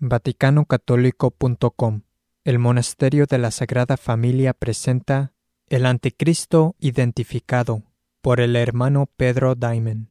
VaticanOcatólico.com El Monasterio de la Sagrada Familia presenta El Anticristo identificado por el hermano Pedro Daimen.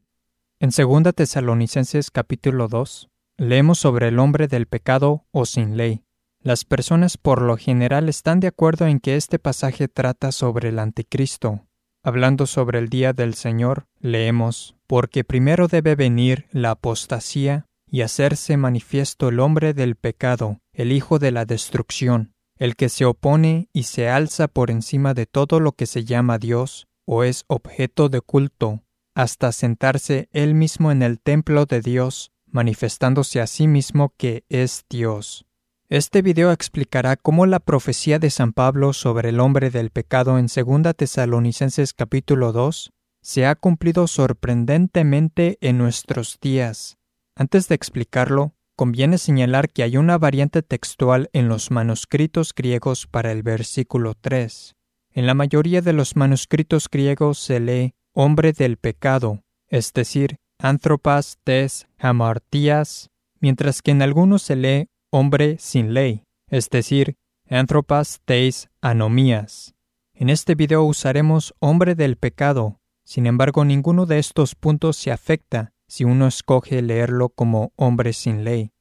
En 2 Tesalonicenses capítulo 2 leemos sobre el hombre del pecado o sin ley. Las personas por lo general están de acuerdo en que este pasaje trata sobre el Anticristo. Hablando sobre el día del Señor, leemos, porque primero debe venir la apostasía y hacerse manifiesto el hombre del pecado, el hijo de la destrucción, el que se opone y se alza por encima de todo lo que se llama Dios o es objeto de culto, hasta sentarse él mismo en el templo de Dios, manifestándose a sí mismo que es Dios. Este video explicará cómo la profecía de San Pablo sobre el hombre del pecado en 2 Tesalonicenses capítulo 2 se ha cumplido sorprendentemente en nuestros días. Antes de explicarlo, conviene señalar que hay una variante textual en los manuscritos griegos para el versículo 3. En la mayoría de los manuscritos griegos se lee hombre del pecado, es decir, anthropas tes hamartías, mientras que en algunos se lee hombre sin ley, es decir, anthropas tes anomías. En este video usaremos hombre del pecado, sin embargo ninguno de estos puntos se afecta si uno escoge leerlo como hombre sin ley.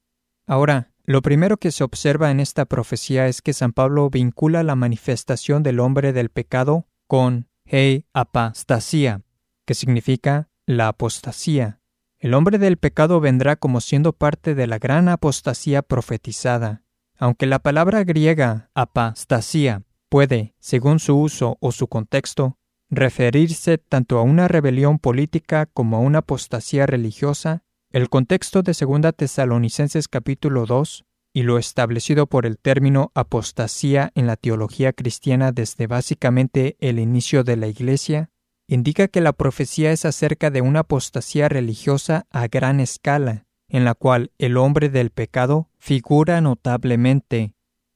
Ahora, lo primero que se observa en esta profecía es que San Pablo vincula la manifestación del hombre del pecado con hei apostasía, que significa la apostasía. El hombre del pecado vendrá como siendo parte de la gran apostasía profetizada. Aunque la palabra griega apostasía puede, según su uso o su contexto, referirse tanto a una rebelión política como a una apostasía religiosa, el contexto de 2 Tesalonicenses capítulo 2 y lo establecido por el término apostasía en la teología cristiana desde básicamente el inicio de la Iglesia, indica que la profecía es acerca de una apostasía religiosa a gran escala, en la cual el hombre del pecado figura notablemente.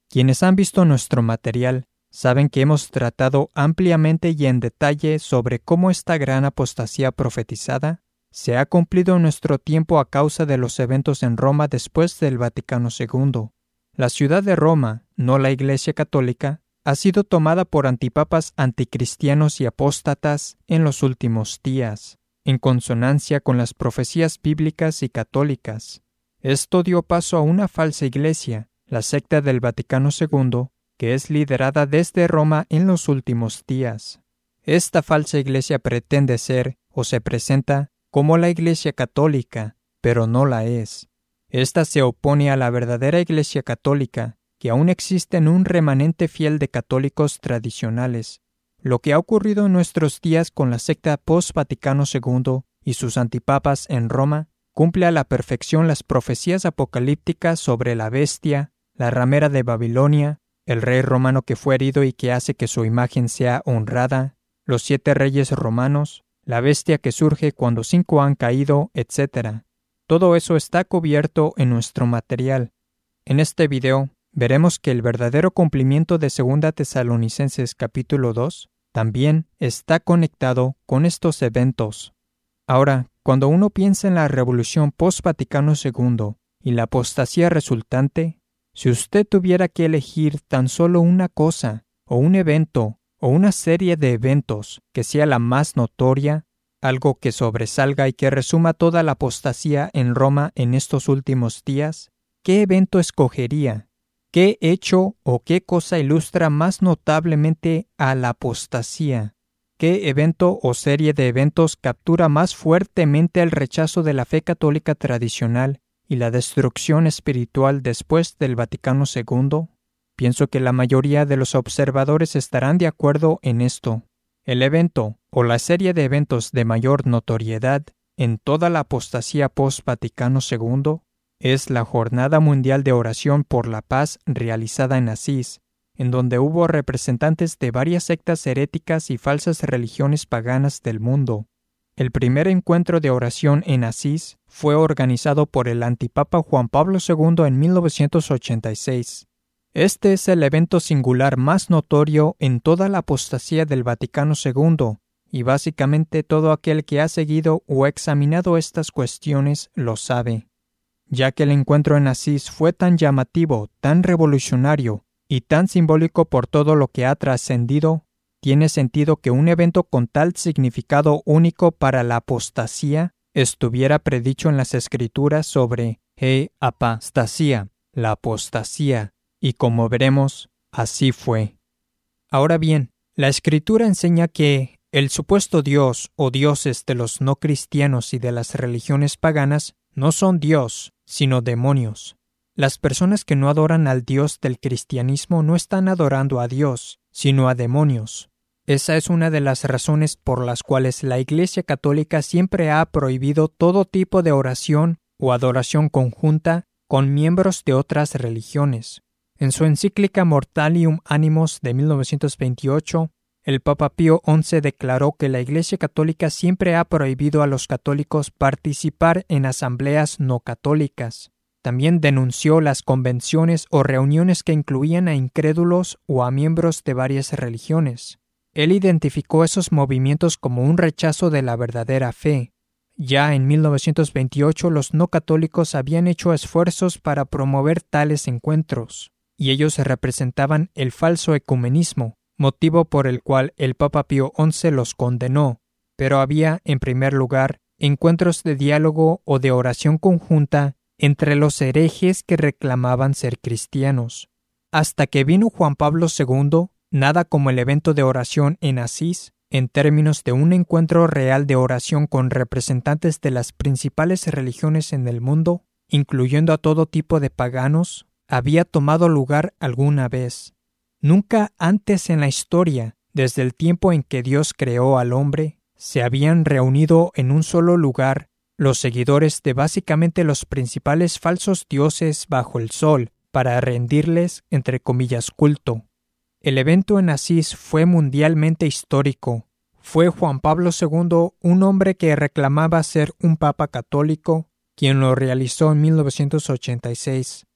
Quienes han visto nuestro material Saben que hemos tratado ampliamente y en detalle sobre cómo esta gran apostasía profetizada se ha cumplido en nuestro tiempo a causa de los eventos en Roma después del Vaticano II. La ciudad de Roma, no la Iglesia Católica, ha sido tomada por antipapas anticristianos y apóstatas en los últimos días, en consonancia con las profecías bíblicas y católicas. Esto dio paso a una falsa iglesia, la secta del Vaticano II, que es liderada desde Roma en los últimos días. Esta falsa iglesia pretende ser o se presenta como la iglesia católica, pero no la es. Esta se opone a la verdadera iglesia católica, que aún existe en un remanente fiel de católicos tradicionales. Lo que ha ocurrido en nuestros días con la secta post-Vaticano II y sus antipapas en Roma cumple a la perfección las profecías apocalípticas sobre la bestia, la ramera de Babilonia, el rey romano que fue herido y que hace que su imagen sea honrada, los siete reyes romanos, la bestia que surge cuando cinco han caído, etc. Todo eso está cubierto en nuestro material. En este video veremos que el verdadero cumplimiento de 2 Tesalonicenses capítulo 2 también está conectado con estos eventos. Ahora, cuando uno piensa en la revolución post-Vaticano II y la apostasía resultante, si usted tuviera que elegir tan solo una cosa, o un evento, o una serie de eventos que sea la más notoria, algo que sobresalga y que resuma toda la apostasía en Roma en estos últimos días, ¿qué evento escogería? ¿Qué hecho o qué cosa ilustra más notablemente a la apostasía? ¿Qué evento o serie de eventos captura más fuertemente el rechazo de la fe católica tradicional y la destrucción espiritual después del Vaticano II, pienso que la mayoría de los observadores estarán de acuerdo en esto. El evento o la serie de eventos de mayor notoriedad en toda la apostasía post-Vaticano II es la Jornada Mundial de Oración por la Paz realizada en Asís, en donde hubo representantes de varias sectas heréticas y falsas religiones paganas del mundo, el primer encuentro de oración en Asís fue organizado por el antipapa Juan Pablo II en 1986. Este es el evento singular más notorio en toda la apostasía del Vaticano II, y básicamente todo aquel que ha seguido o examinado estas cuestiones lo sabe. ya que el encuentro en Asís fue tan llamativo, tan revolucionario y tan simbólico por todo lo que ha trascendido, tiene sentido que un evento con tal significado único para la apostasía estuviera predicho en las escrituras sobre he apostasía, la apostasía, y como veremos, así fue. Ahora bien, la escritura enseña que el supuesto Dios o dioses de los no cristianos y de las religiones paganas no son Dios, sino demonios. Las personas que no adoran al Dios del cristianismo no están adorando a Dios, sino a demonios. Esa es una de las razones por las cuales la Iglesia Católica siempre ha prohibido todo tipo de oración o adoración conjunta con miembros de otras religiones. En su encíclica Mortalium Animos de 1928, el Papa Pío XI declaró que la Iglesia Católica siempre ha prohibido a los católicos participar en asambleas no católicas. También denunció las convenciones o reuniones que incluían a incrédulos o a miembros de varias religiones. Él identificó esos movimientos como un rechazo de la verdadera fe. Ya en 1928 los no católicos habían hecho esfuerzos para promover tales encuentros, y ellos representaban el falso ecumenismo, motivo por el cual el Papa Pío XI los condenó, pero había, en primer lugar, encuentros de diálogo o de oración conjunta entre los herejes que reclamaban ser cristianos. Hasta que vino Juan Pablo II, nada como el evento de oración en Asís, en términos de un encuentro real de oración con representantes de las principales religiones en el mundo, incluyendo a todo tipo de paganos, había tomado lugar alguna vez. Nunca antes en la historia, desde el tiempo en que Dios creó al hombre, se habían reunido en un solo lugar los seguidores de básicamente los principales falsos dioses bajo el sol para rendirles, entre comillas, culto. El evento en Asís fue mundialmente histórico. Fue Juan Pablo II, un hombre que reclamaba ser un papa católico, quien lo realizó en 1986.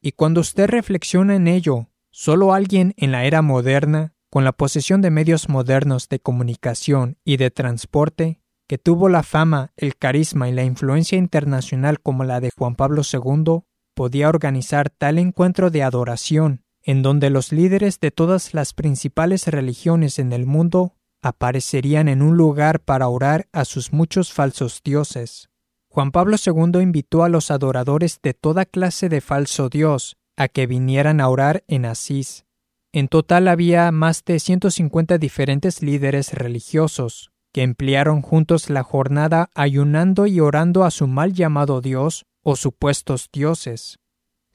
Y cuando usted reflexiona en ello, Solo alguien en la era moderna, con la posesión de medios modernos de comunicación y de transporte, que tuvo la fama, el carisma y la influencia internacional como la de Juan Pablo II, podía organizar tal encuentro de adoración, en donde los líderes de todas las principales religiones en el mundo aparecerían en un lugar para orar a sus muchos falsos dioses. Juan Pablo II invitó a los adoradores de toda clase de falso dios, a que vinieran a orar en Asís. En total había más de 150 diferentes líderes religiosos que emplearon juntos la jornada ayunando y orando a su mal llamado Dios o supuestos dioses.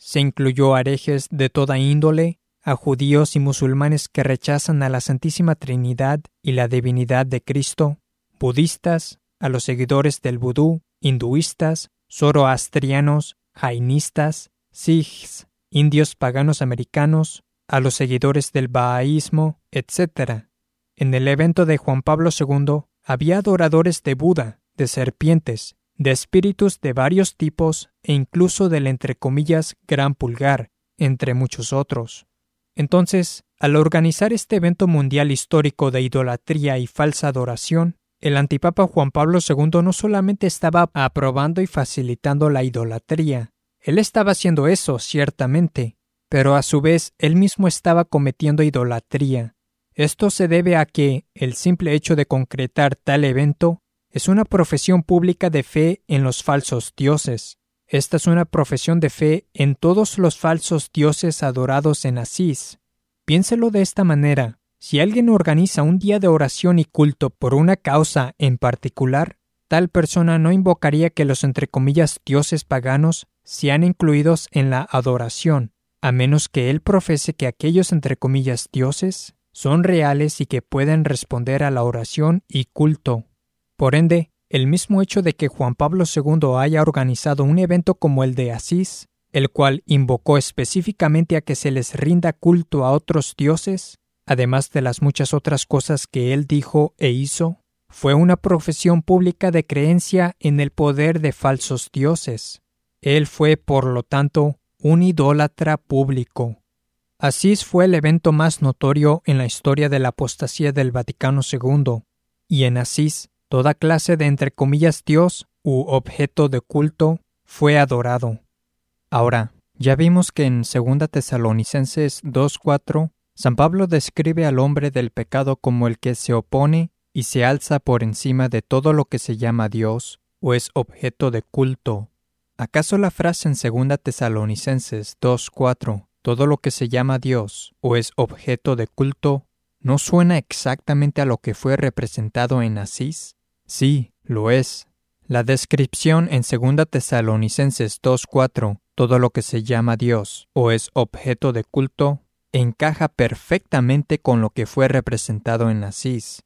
Se incluyó a herejes de toda índole, a judíos y musulmanes que rechazan a la Santísima Trinidad y la divinidad de Cristo, budistas, a los seguidores del vudú, hinduistas, zoroastrianos, jainistas, sikhs, indios paganos americanos, a los seguidores del bahaísmo, etc. En el evento de Juan Pablo II había adoradores de Buda, de serpientes, de espíritus de varios tipos e incluso del entre comillas gran pulgar, entre muchos otros. Entonces, al organizar este evento mundial histórico de idolatría y falsa adoración, el antipapa Juan Pablo II no solamente estaba aprobando y facilitando la idolatría, él estaba haciendo eso, ciertamente, pero a su vez él mismo estaba cometiendo idolatría. Esto se debe a que el simple hecho de concretar tal evento es una profesión pública de fe en los falsos dioses. Esta es una profesión de fe en todos los falsos dioses adorados en Asís. Piénselo de esta manera. Si alguien organiza un día de oración y culto por una causa en particular, tal persona no invocaría que los entre comillas dioses paganos sean incluidos en la adoración, a menos que él profese que aquellos entre comillas dioses son reales y que pueden responder a la oración y culto. Por ende, el mismo hecho de que Juan Pablo II haya organizado un evento como el de Asís, el cual invocó específicamente a que se les rinda culto a otros dioses, además de las muchas otras cosas que él dijo e hizo, fue una profesión pública de creencia en el poder de falsos dioses. Él fue, por lo tanto, un idólatra público. Asís fue el evento más notorio en la historia de la apostasía del Vaticano II, y en Asís toda clase de entre comillas Dios u objeto de culto fue adorado. Ahora, ya vimos que en 2 Tesalonicenses 2.4, San Pablo describe al hombre del pecado como el que se opone y se alza por encima de todo lo que se llama Dios o es objeto de culto. ¿Acaso la frase en 2 Tesalonicenses 2.4, todo lo que se llama Dios o es objeto de culto, no suena exactamente a lo que fue representado en Asís? Sí, lo es. La descripción en 2 Tesalonicenses 2.4, todo lo que se llama Dios o es objeto de culto, encaja perfectamente con lo que fue representado en Asís.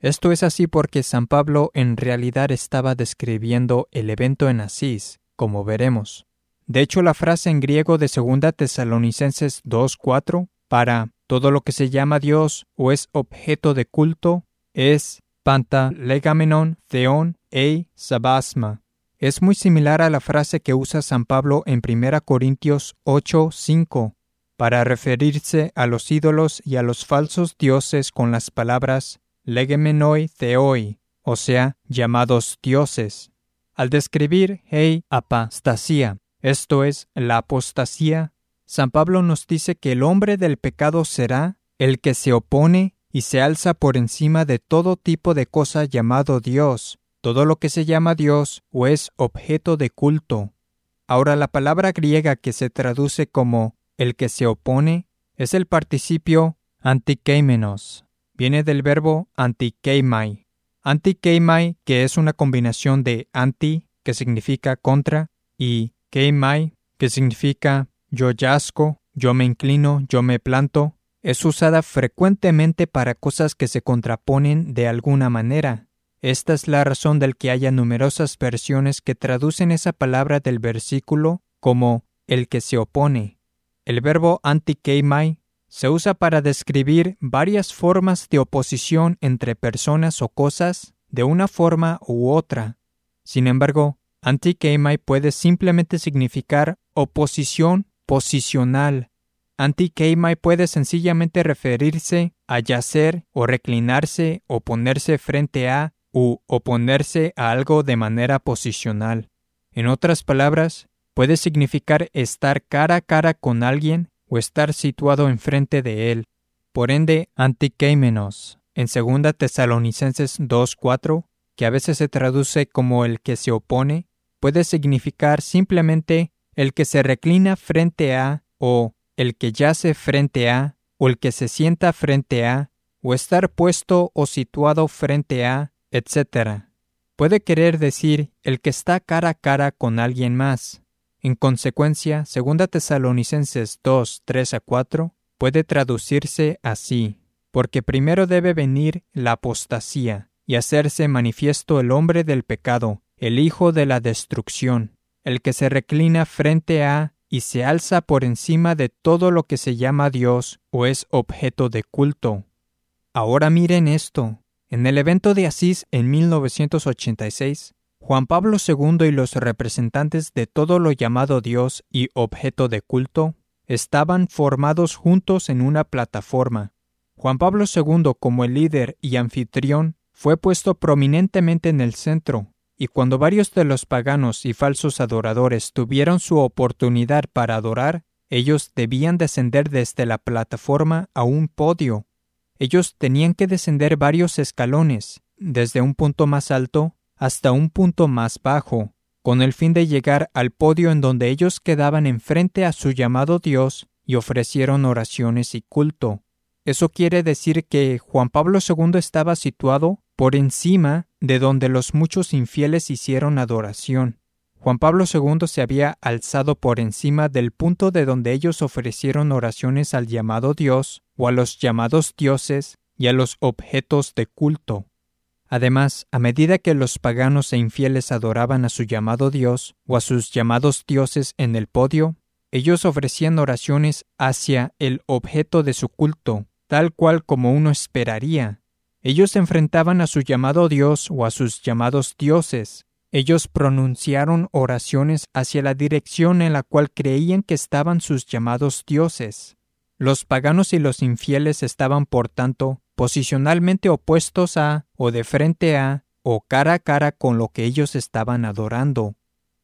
Esto es así porque San Pablo en realidad estaba describiendo el evento en Asís, como veremos. De hecho, la frase en griego de 2 Tesalonicenses 2.4 para todo lo que se llama Dios o es objeto de culto es panta legamenon theon ei sabasma. Es muy similar a la frase que usa San Pablo en 1 Corintios 8.5 para referirse a los ídolos y a los falsos dioses con las palabras legemenoi theoi, o sea, llamados dioses. Al describir hei apostasía, esto es, la apostasía, San Pablo nos dice que el hombre del pecado será el que se opone y se alza por encima de todo tipo de cosa llamado Dios, todo lo que se llama Dios o es objeto de culto. Ahora la palabra griega que se traduce como el que se opone es el participio antikeimenos, viene del verbo antikeimai. Antikeimai, que es una combinación de anti, que significa contra, y keimai, que significa yo yazco, yo me inclino, yo me planto, es usada frecuentemente para cosas que se contraponen de alguna manera. Esta es la razón del que haya numerosas versiones que traducen esa palabra del versículo como el que se opone. El verbo antikeimai se usa para describir varias formas de oposición entre personas o cosas de una forma u otra. Sin embargo, antikeimai puede simplemente significar oposición posicional. Antikeimai puede sencillamente referirse a yacer o reclinarse o ponerse frente a u oponerse a algo de manera posicional. En otras palabras, puede significar estar cara a cara con alguien o estar situado enfrente de él. Por ende, antikeimenos, en 2 Tesalonicenses 2.4, que a veces se traduce como el que se opone, puede significar simplemente el que se reclina frente a, o el que yace frente a, o el que se sienta frente a, o estar puesto o situado frente a, etc. Puede querer decir el que está cara a cara con alguien más, en consecuencia, 2 Tesalonicenses 2, 3 a 4 puede traducirse así, porque primero debe venir la apostasía y hacerse manifiesto el hombre del pecado, el hijo de la destrucción, el que se reclina frente a y se alza por encima de todo lo que se llama Dios o es objeto de culto. Ahora miren esto. En el evento de Asís en 1986, Juan Pablo II y los representantes de todo lo llamado Dios y objeto de culto estaban formados juntos en una plataforma. Juan Pablo II, como el líder y anfitrión, fue puesto prominentemente en el centro, y cuando varios de los paganos y falsos adoradores tuvieron su oportunidad para adorar, ellos debían descender desde la plataforma a un podio. Ellos tenían que descender varios escalones, desde un punto más alto hasta un punto más bajo, con el fin de llegar al podio en donde ellos quedaban enfrente a su llamado Dios y ofrecieron oraciones y culto. Eso quiere decir que Juan Pablo II estaba situado por encima de donde los muchos infieles hicieron adoración. Juan Pablo II se había alzado por encima del punto de donde ellos ofrecieron oraciones al llamado Dios o a los llamados dioses y a los objetos de culto. Además, a medida que los paganos e infieles adoraban a su llamado Dios o a sus llamados dioses en el podio, ellos ofrecían oraciones hacia el objeto de su culto, tal cual como uno esperaría. Ellos se enfrentaban a su llamado Dios o a sus llamados dioses. Ellos pronunciaron oraciones hacia la dirección en la cual creían que estaban sus llamados dioses. Los paganos y los infieles estaban, por tanto, posicionalmente opuestos a, o de frente a, o cara a cara con lo que ellos estaban adorando.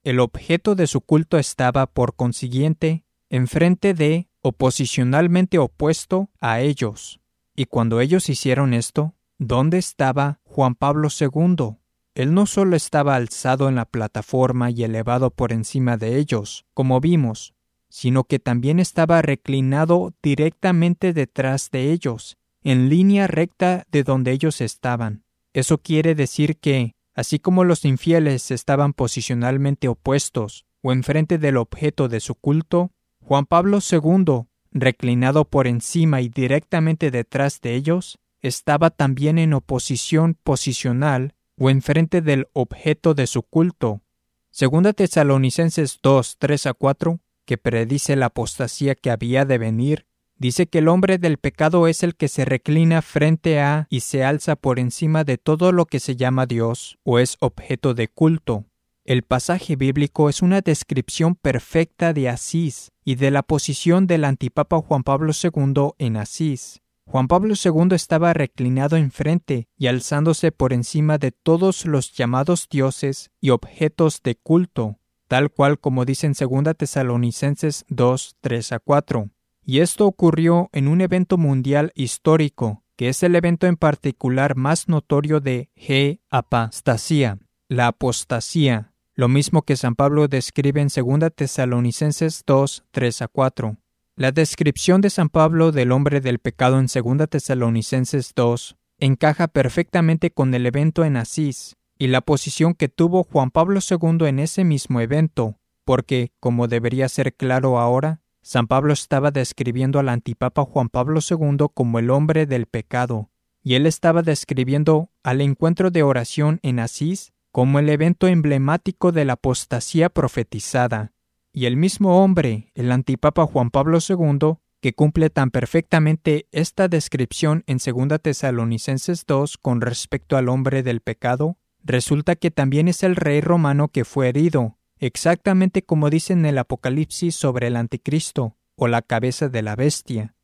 el objeto de su culto estaba, por consiguiente, enfrente de o posicionalmente opuesto a ellos. Y cuando ellos hicieron esto, ¿dónde estaba Juan Pablo II? Él no solo estaba alzado en la plataforma y elevado por encima de ellos, como vimos, sino que también estaba reclinado directamente detrás de ellos, en línea recta de donde ellos estaban. Eso quiere decir que, así como los infieles estaban posicionalmente opuestos o enfrente del objeto de su culto, Juan Pablo II, reclinado por encima y directamente detrás de ellos, estaba también en oposición posicional o enfrente del objeto de su culto. Segunda Tesalonicenses 2, 3 a 4 que predice la apostasía que había de venir, dice que el hombre del pecado es el que se reclina frente a y se alza por encima de todo lo que se llama Dios o es objeto de culto. El pasaje bíblico es una descripción perfecta de Asís y de la posición del antipapa Juan Pablo II en Asís. Juan Pablo II estaba reclinado enfrente y alzándose por encima de todos los llamados dioses y objetos de culto tal cual como dice en 2 Tesalonicenses 2, 3 a 4. Y esto ocurrió en un evento mundial histórico, que es el evento en particular más notorio de G. Apostasía, la apostasía, lo mismo que San Pablo describe en 2 Tesalonicenses 2, 3 a 4. La descripción de San Pablo del hombre del pecado en 2 Tesalonicenses 2 encaja perfectamente con el evento en Asís, y la posición que tuvo Juan Pablo II en ese mismo evento, porque, como debería ser claro ahora, San Pablo estaba describiendo al antipapa Juan Pablo II como el hombre del pecado, y él estaba describiendo al encuentro de oración en Asís como el evento emblemático de la apostasía profetizada, y el mismo hombre, el antipapa Juan Pablo II, que cumple tan perfectamente esta descripción en 2 Tesalonicenses 2 con respecto al hombre del pecado, resulta que también es el rey romano que fue herido, exactamente como dice en el Apocalipsis sobre el anticristo, o la cabeza de la bestia.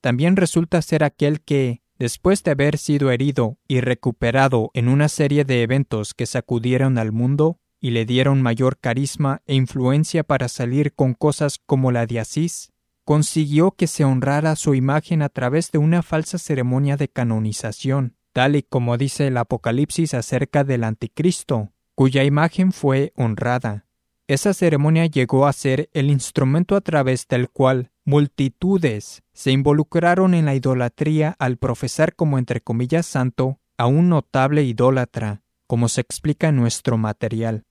También resulta ser aquel que, después de haber sido herido y recuperado en una serie de eventos que sacudieron al mundo y le dieron mayor carisma e influencia para salir con cosas como la de Asís, consiguió que se honrara su imagen a través de una falsa ceremonia de canonización, tal y como dice el Apocalipsis acerca del Anticristo, cuya imagen fue honrada. Esa ceremonia llegó a ser el instrumento a través del cual multitudes se involucraron en la idolatría al profesar como entre comillas santo a un notable idólatra, como se explica en nuestro material.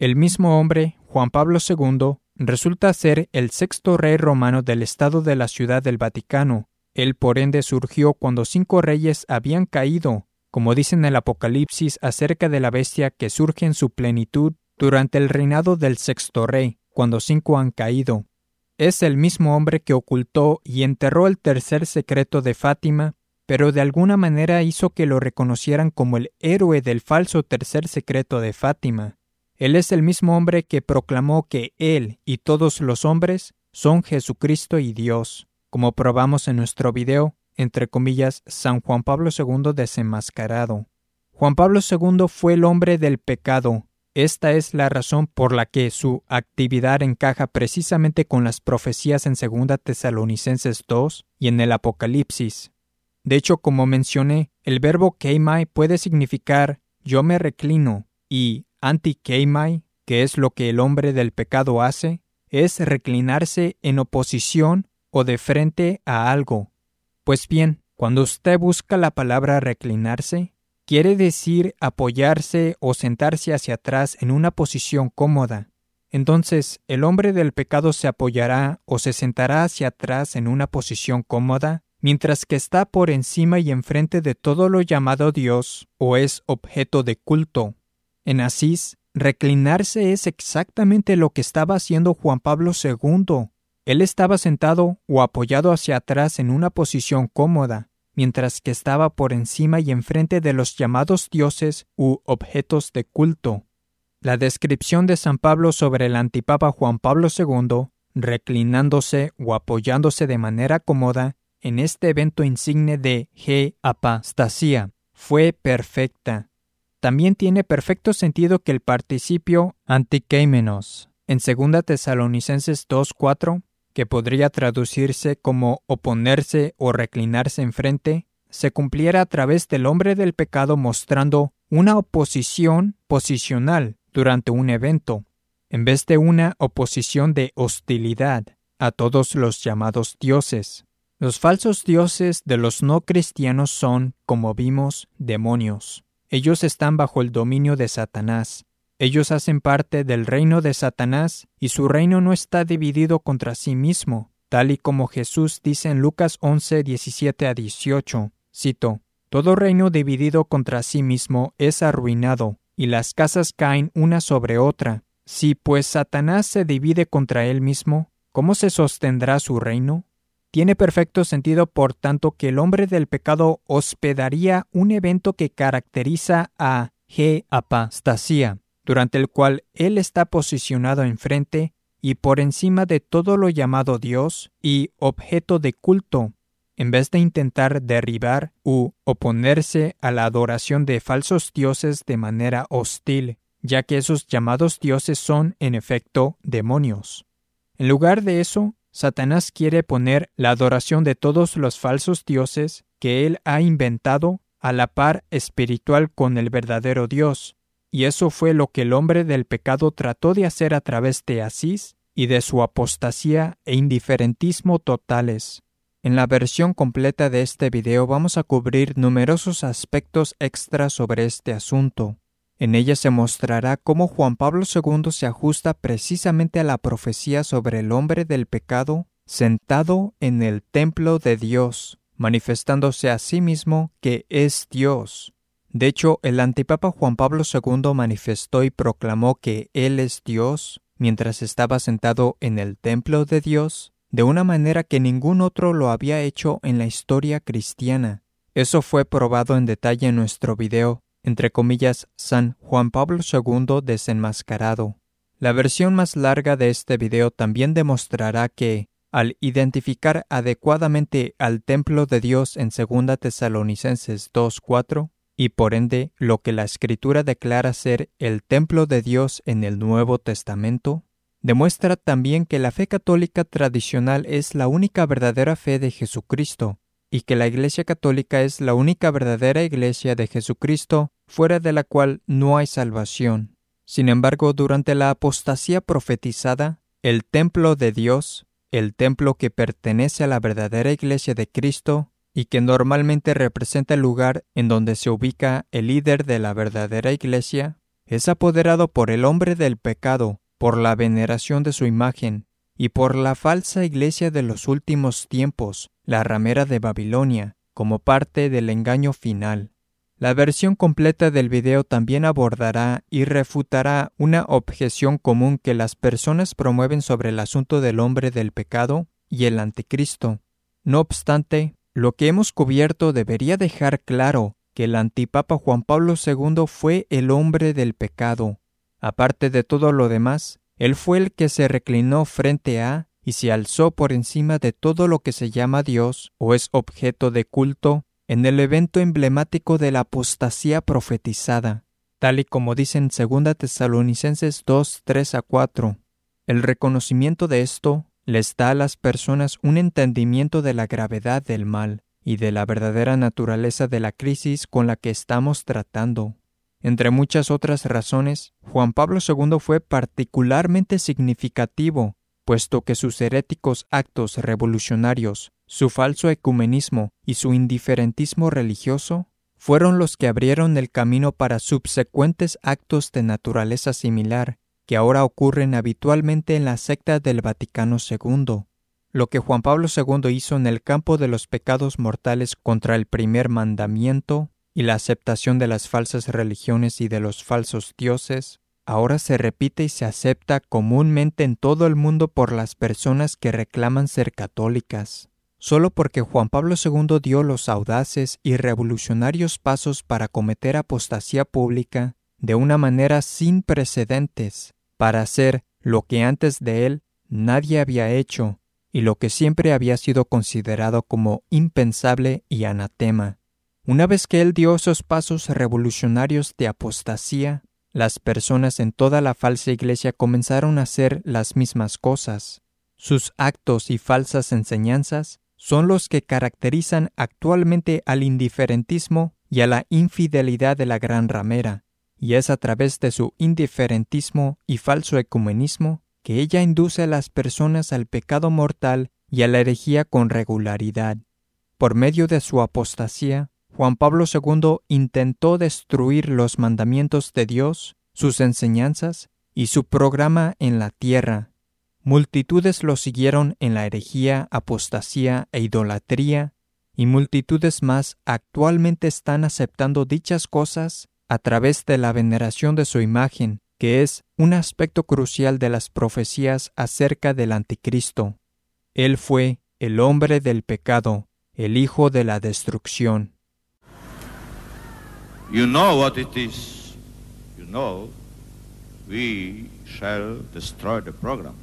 El mismo hombre, Juan Pablo II, resulta ser el sexto rey romano del Estado de la Ciudad del Vaticano, él por ende surgió cuando cinco reyes habían caído, como dice en el Apocalipsis acerca de la bestia que surge en su plenitud durante el reinado del sexto rey, cuando cinco han caído. Es el mismo hombre que ocultó y enterró el tercer secreto de Fátima, pero de alguna manera hizo que lo reconocieran como el héroe del falso tercer secreto de Fátima. Él es el mismo hombre que proclamó que él y todos los hombres son Jesucristo y Dios como probamos en nuestro video, entre comillas, San Juan Pablo II desenmascarado. Juan Pablo II fue el hombre del pecado. Esta es la razón por la que su actividad encaja precisamente con las profecías en 2 Tesalonicenses 2 y en el Apocalipsis. De hecho, como mencioné, el verbo keimai puede significar yo me reclino y anti-keimai, que es lo que el hombre del pecado hace, es reclinarse en oposición o de frente a algo. Pues bien, cuando usted busca la palabra reclinarse, quiere decir apoyarse o sentarse hacia atrás en una posición cómoda. Entonces, el hombre del pecado se apoyará o se sentará hacia atrás en una posición cómoda, mientras que está por encima y enfrente de todo lo llamado Dios o es objeto de culto. En Asís, reclinarse es exactamente lo que estaba haciendo Juan Pablo II él estaba sentado o apoyado hacia atrás en una posición cómoda, mientras que estaba por encima y enfrente de los llamados dioses u objetos de culto. La descripción de San Pablo sobre el antipapa Juan Pablo II, reclinándose o apoyándose de manera cómoda en este evento insigne de G. Apostasía, fue perfecta. También tiene perfecto sentido que el participio antikeimenos en 2 Tesalonicenses 2.4, que podría traducirse como oponerse o reclinarse enfrente, se cumpliera a través del hombre del pecado mostrando una oposición posicional durante un evento, en vez de una oposición de hostilidad a todos los llamados dioses. Los falsos dioses de los no cristianos son, como vimos, demonios. Ellos están bajo el dominio de Satanás. Ellos hacen parte del reino de Satanás y su reino no está dividido contra sí mismo, tal y como Jesús dice en Lucas 11, 17 a 18. Cito, Todo reino dividido contra sí mismo es arruinado, y las casas caen una sobre otra. Si pues Satanás se divide contra él mismo, ¿cómo se sostendrá su reino? Tiene perfecto sentido, por tanto, que el hombre del pecado hospedaría un evento que caracteriza a G. apostasía, durante el cual él está posicionado enfrente y por encima de todo lo llamado Dios y objeto de culto, en vez de intentar derribar u oponerse a la adoración de falsos dioses de manera hostil, ya que esos llamados dioses son, en efecto, demonios. En lugar de eso, Satanás quiere poner la adoración de todos los falsos dioses que él ha inventado a la par espiritual con el verdadero Dios, y eso fue lo que el hombre del pecado trató de hacer a través de Asís y de su apostasía e indiferentismo totales. En la versión completa de este video vamos a cubrir numerosos aspectos extras sobre este asunto. En ella se mostrará cómo Juan Pablo II se ajusta precisamente a la profecía sobre el hombre del pecado sentado en el templo de Dios, manifestándose a sí mismo que es Dios. De hecho, el antipapa Juan Pablo II manifestó y proclamó que Él es Dios mientras estaba sentado en el templo de Dios de una manera que ningún otro lo había hecho en la historia cristiana. Eso fue probado en detalle en nuestro video, entre comillas, San Juan Pablo II desenmascarado. La versión más larga de este video también demostrará que, al identificar adecuadamente al templo de Dios en 2 Tesalonicenses 2.4, y por ende lo que la Escritura declara ser el templo de Dios en el Nuevo Testamento, Demuestra también que la fe católica tradicional es la única verdadera fe de Jesucristo, y que la Iglesia católica es la única verdadera Iglesia de Jesucristo, fuera de la cual no hay salvación. Sin embargo, durante la apostasía profetizada, el templo de Dios, el templo que pertenece a la verdadera Iglesia de Cristo, y que normalmente representa el lugar en donde se ubica el líder de la verdadera Iglesia, es apoderado por el hombre del pecado, por la veneración de su imagen, y por la falsa iglesia de los últimos tiempos, la ramera de Babilonia, como parte del engaño final. La versión completa del video también abordará y refutará una objeción común que las personas promueven sobre el asunto del hombre del pecado y el anticristo. No obstante, lo que hemos cubierto debería dejar claro que el antipapa Juan Pablo II fue el hombre del pecado, Aparte de todo lo demás, él fue el que se reclinó frente a y se alzó por encima de todo lo que se llama Dios o es objeto de culto en el evento emblemático de la apostasía profetizada, tal y como dicen 2 Tesalonicenses 2, 3 a 4. El reconocimiento de esto les da a las personas un entendimiento de la gravedad del mal y de la verdadera naturaleza de la crisis con la que estamos tratando. Entre muchas otras razones, Juan Pablo II fue particularmente significativo, puesto que sus heréticos actos revolucionarios, su falso ecumenismo y su indiferentismo religioso fueron los que abrieron el camino para subsecuentes actos de naturaleza similar que ahora ocurren habitualmente en la secta del Vaticano II. Lo que Juan Pablo II hizo en el campo de los pecados mortales contra el primer mandamiento y la aceptación de las falsas religiones y de los falsos dioses ahora se repite y se acepta comúnmente en todo el mundo por las personas que reclaman ser católicas. Solo porque Juan Pablo II dio los audaces y revolucionarios pasos para cometer apostasía pública de una manera sin precedentes, para hacer lo que antes de él nadie había hecho y lo que siempre había sido considerado como impensable y anatema Una vez que él dio esos pasos revolucionarios de apostasía, las personas en toda la falsa iglesia comenzaron a hacer las mismas cosas. Sus actos y falsas enseñanzas son los que caracterizan actualmente al indiferentismo y a la infidelidad de la gran ramera, y es a través de su indiferentismo y falso ecumenismo que ella induce a las personas al pecado mortal y a la herejía con regularidad. Por medio de su apostasía, Juan Pablo II intentó destruir los mandamientos de Dios, sus enseñanzas y su programa en la tierra. Multitudes lo siguieron en la herejía, apostasía e idolatría, y multitudes más actualmente están aceptando dichas cosas a través de la veneración de su imagen, que es un aspecto crucial de las profecías acerca del anticristo. Él fue el hombre del pecado, el hijo de la destrucción. You know what it is. You know we shall destroy the program.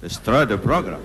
Destroy the program.